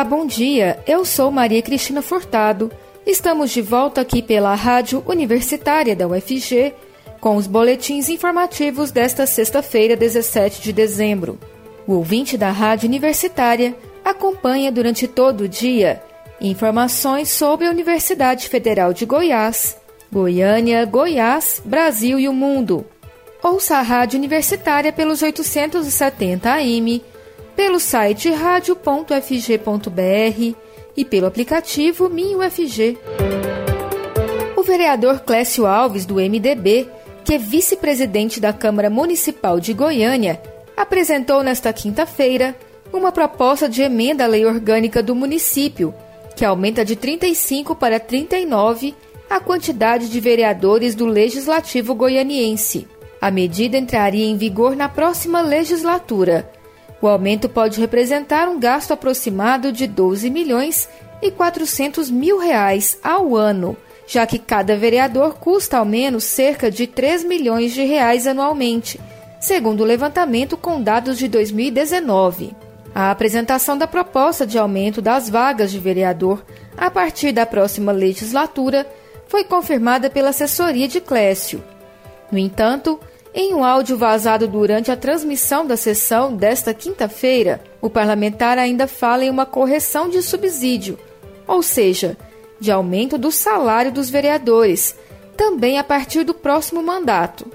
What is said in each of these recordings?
Olá, bom dia. Eu sou Maria Cristina Furtado. Estamos de volta aqui pela Rádio Universitária da UFG com os boletins informativos desta sexta-feira, 17 de dezembro. O ouvinte da Rádio Universitária acompanha durante todo o dia informações sobre a Universidade Federal de Goiás, Goiânia, Goiás, Brasil e o mundo. Ouça a Rádio Universitária pelos 870 AM, pelo site radio.fg.br e pelo aplicativo MinUFG. O vereador Clécio Alves, do MDB, que é vice-presidente da Câmara Municipal de Goiânia, apresentou nesta quinta-feira uma proposta de emenda à lei orgânica do município, que aumenta de 35 para 39 a quantidade de vereadores do Legislativo goianiense. A medida entraria em vigor na próxima legislatura. O aumento pode representar um gasto aproximado de 12 milhões e 400 mil reais ao ano já que cada vereador custa ao menos cerca de 3 milhões de reais anualmente, segundo o levantamento com dados de 2019. A apresentação da proposta de aumento das vagas de vereador a partir da próxima legislatura foi confirmada pela assessoria de Clécio. No entanto, em um áudio vazado durante a transmissão da sessão desta quinta-feira, o parlamentar ainda fala em uma correção de subsídio, ou seja, de aumento do salário dos vereadores, também a partir do próximo mandato.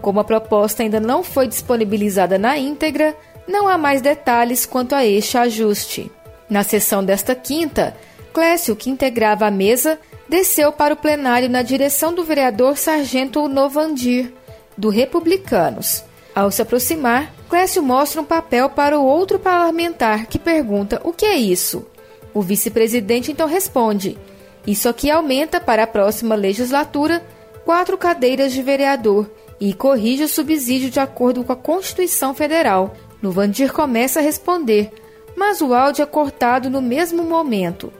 Como a proposta ainda não foi disponibilizada na íntegra, não há mais detalhes quanto a este ajuste. Na sessão desta quinta, Clécio, que integrava a mesa, desceu para o plenário na direção do vereador Sargento Novandir, do Republicanos. Ao se aproximar, Clécio mostra um papel para o outro parlamentar, que pergunta o que é isso. O vice-presidente então responde: isso aqui aumenta para a próxima legislatura quatro cadeiras de vereador e corrige o subsídio de acordo com a Constituição Federal. Nuvandir começa a responder, mas o áudio é cortado no mesmo momento.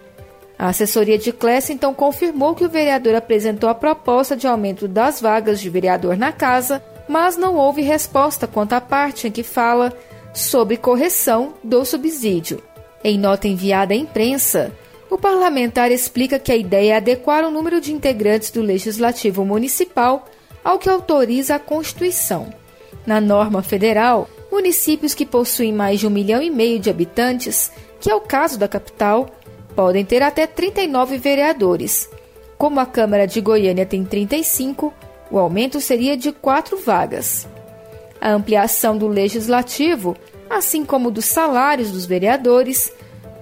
A assessoria de Clécio então confirmou que o vereador apresentou a proposta de aumento das vagas de vereador na casa, mas não houve resposta quanto à parte em que fala sobre correção do subsídio. Em nota enviada à imprensa, o parlamentar explica que a ideia é adequar o número de integrantes do Legislativo Municipal ao que autoriza a Constituição. Na norma federal, municípios que possuem mais de um milhão e meio de habitantes, que é o caso da capital, podem ter até 39 vereadores. Como a Câmara de Goiânia tem 35, o aumento seria de quatro vagas. A ampliação do legislativo, assim como dos salários dos vereadores,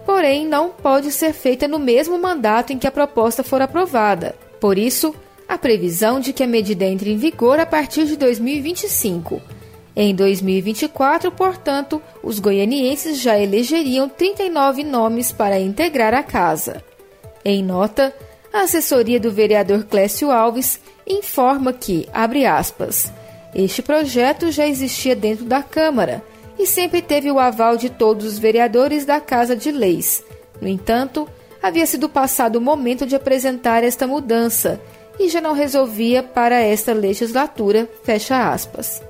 porém não pode ser feita no mesmo mandato em que a proposta for aprovada. Por isso, a previsão de que a medida entre em vigor a partir de 2025. Em 2024, portanto, os goianienses já elegeriam 39 nomes para integrar a casa. Em nota, a assessoria do vereador Clécio Alves informa que, abre aspas, este projeto já existia dentro da Câmara e sempre teve o aval de todos os vereadores da Casa de Leis. No entanto, havia sido passado o momento de apresentar esta mudança e já não resolvia para esta legislatura, fecha aspas.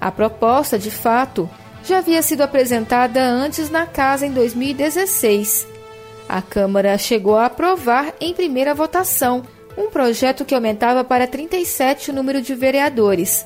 A proposta, de fato, já havia sido apresentada antes na casa em 2016. A Câmara chegou a aprovar em primeira votação um projeto que aumentava para 37 o número de vereadores,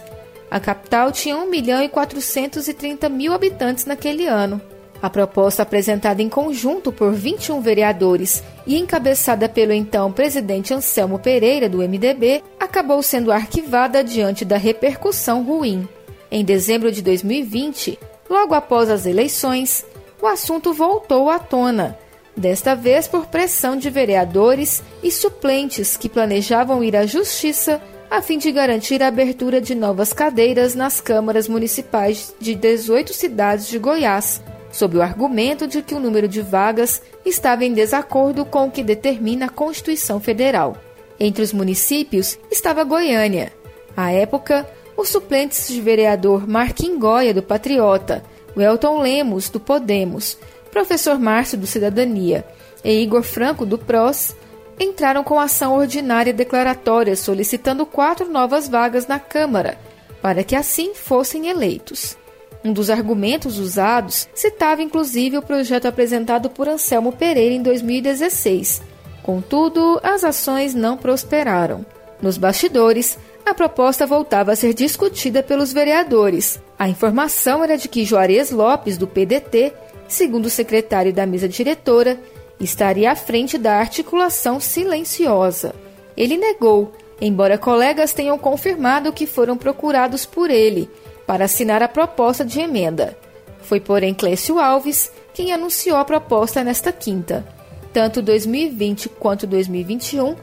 a capital tinha 1 milhão e 430 mil habitantes naquele ano. A proposta apresentada em conjunto por 21 vereadores e encabeçada pelo então presidente Anselmo Pereira, do MDB, acabou sendo arquivada diante da repercussão ruim. Em dezembro de 2020, logo após as eleições, o assunto voltou à tona, desta vez por pressão de vereadores e suplentes que planejavam ir à justiça a fim de garantir a abertura de novas cadeiras nas câmaras municipais de 18 cidades de Goiás, sob o argumento de que o número de vagas estava em desacordo com o que determina a Constituição Federal. Entre os municípios estava Goiânia. À época, os suplentes de vereador Marquim Goya, do Patriota, Welton Lemos, do Podemos, professor Márcio, do Cidadania, e Igor Franco, do PROS, entraram com ação ordinária declaratória solicitando quatro novas vagas na Câmara, para que assim fossem eleitos. Um dos argumentos usados citava inclusive o projeto apresentado por Anselmo Pereira em 2016. Contudo, as ações não prosperaram. Nos bastidores, a proposta voltava a ser discutida pelos vereadores. A informação era de que Juarez Lopes, do PDT, segundo o secretário da mesa diretora, estaria à frente da articulação silenciosa. Ele negou, embora colegas tenham confirmado que foram procurados por ele para assinar a proposta de emenda. Foi, porém, Clécio Alves quem anunciou a proposta nesta quinta. Tanto 2020 quanto 2021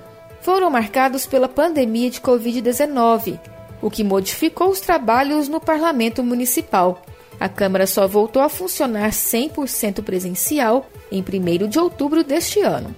foram marcados pela pandemia de Covid-19, o que modificou os trabalhos no Parlamento Municipal. A Câmara só voltou a funcionar 100% presencial em 1 de outubro deste ano.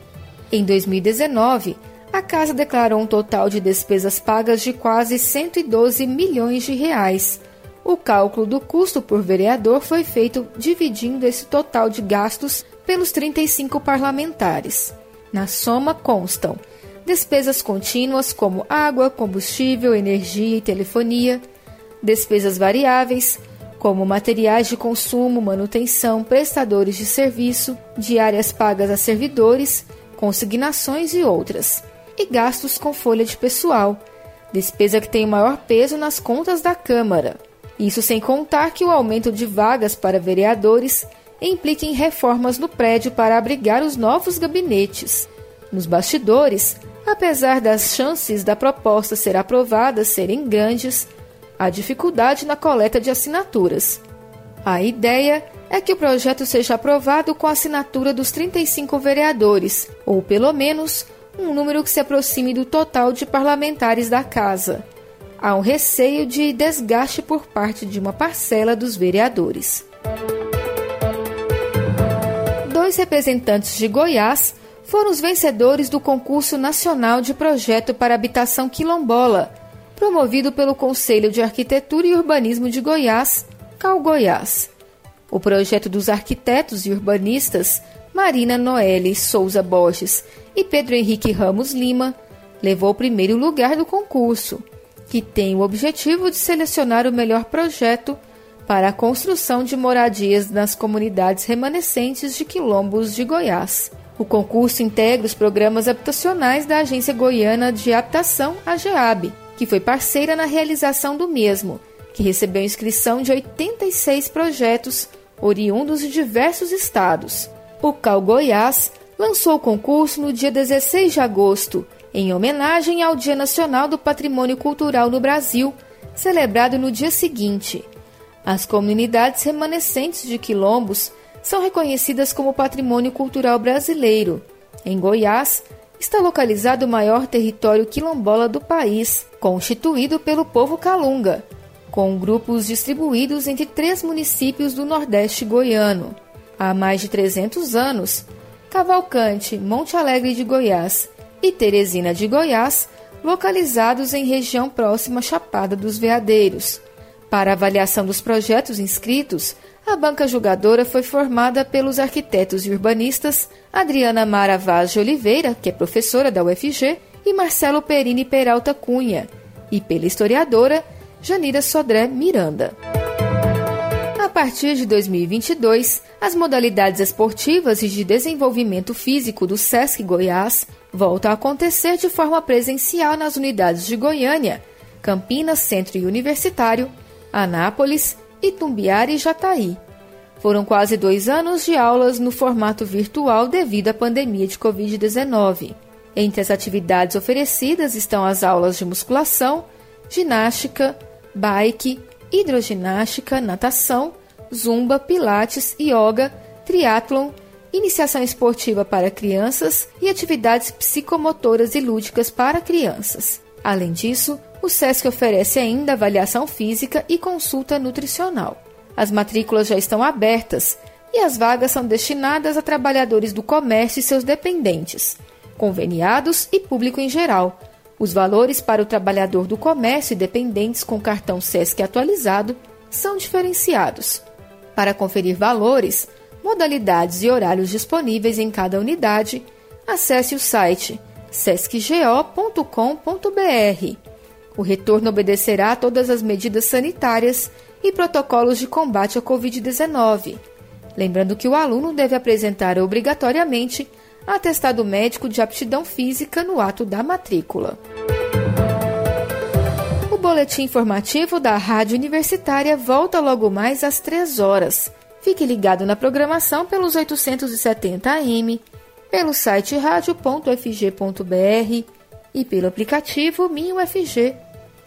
Em 2019, a Casa declarou um total de despesas pagas de quase 112 milhões de reais. O cálculo do custo por vereador foi feito dividindo esse total de gastos pelos 35 parlamentares. Na soma constam despesas contínuas como água, combustível, energia e telefonia, despesas variáveis, como materiais de consumo, manutenção, prestadores de serviço, diárias pagas a servidores, consignações e outras, e gastos com folha de pessoal, despesa que tem o maior peso nas contas da Câmara. Isso sem contar que o aumento de vagas para vereadores implica em reformas no prédio para abrigar os novos gabinetes. Nos bastidores, Apesar das chances da proposta ser aprovada serem grandes, há dificuldade na coleta de assinaturas. A ideia é que o projeto seja aprovado com a assinatura dos 35 vereadores, ou pelo menos um número que se aproxime do total de parlamentares da Casa. Há um receio de desgaste por parte de uma parcela dos vereadores. Dois representantes de Goiás foram os vencedores do Concurso Nacional de Projeto para Habitação Quilombola, promovido pelo Conselho de Arquitetura e Urbanismo de Goiás, Cal Goiás. O projeto dos arquitetos e urbanistas Marina Noelle Souza Borges e Pedro Henrique Ramos Lima levou o primeiro lugar do concurso, que tem o objetivo de selecionar o melhor projeto para a construção de moradias nas comunidades remanescentes de quilombos de Goiás. O concurso integra os programas habitacionais da Agência Goiana de Habitação, AGEAB, que foi parceira na realização do mesmo, que recebeu inscrição de 86 projetos oriundos de diversos estados. O Cal Goiás lançou o concurso no dia 16 de agosto, em homenagem ao Dia Nacional do Patrimônio Cultural no Brasil, celebrado no dia seguinte. As comunidades remanescentes de quilombos são reconhecidas como patrimônio cultural brasileiro. Em Goiás, está localizado o maior território quilombola do país, constituído pelo povo calunga, com grupos distribuídos entre três municípios do Nordeste goiano. Há mais de 300 anos, Cavalcante, Monte Alegre de Goiás e Teresina de Goiás, localizados em região próxima à Chapada dos Veadeiros. Para avaliação dos projetos inscritos, a banca julgadora foi formada pelos arquitetos e urbanistas Adriana Mara Vaz de Oliveira, que é professora da UFG, e Marcelo Perini Peralta Cunha, e pela historiadora Janira Sodré Miranda. A partir de 2022, as modalidades esportivas e de desenvolvimento físico do SESC Goiás voltam a acontecer de forma presencial nas unidades de Goiânia, Campinas Centro e Universitário, Anápolis Itumbiara e Jataí. Foram quase dois anos de aulas no formato virtual devido à pandemia de Covid-19. Entre as atividades oferecidas estão as aulas de musculação, ginástica, bike, hidroginástica, natação, zumba, pilates, yoga, triatlon, iniciação esportiva para crianças e atividades psicomotoras e lúdicas para crianças. Além disso, o SESC oferece ainda avaliação física e consulta nutricional. As matrículas já estão abertas e as vagas são destinadas a trabalhadores do comércio e seus dependentes, conveniados e público em geral. Os valores para o trabalhador do comércio e dependentes com cartão SESC atualizado são diferenciados. Para conferir valores, modalidades e horários disponíveis em cada unidade, acesse o site sescgo.com.br O retorno obedecerá a todas as medidas sanitárias e protocolos de combate à Covid-19. Lembrando que o aluno deve apresentar obrigatoriamente atestado médico de aptidão física no ato da matrícula. O boletim informativo da Rádio Universitária volta logo mais às 3 horas. Fique ligado na programação pelos 870 AM, pelo site radio.fg.br e pelo aplicativo MinUFG.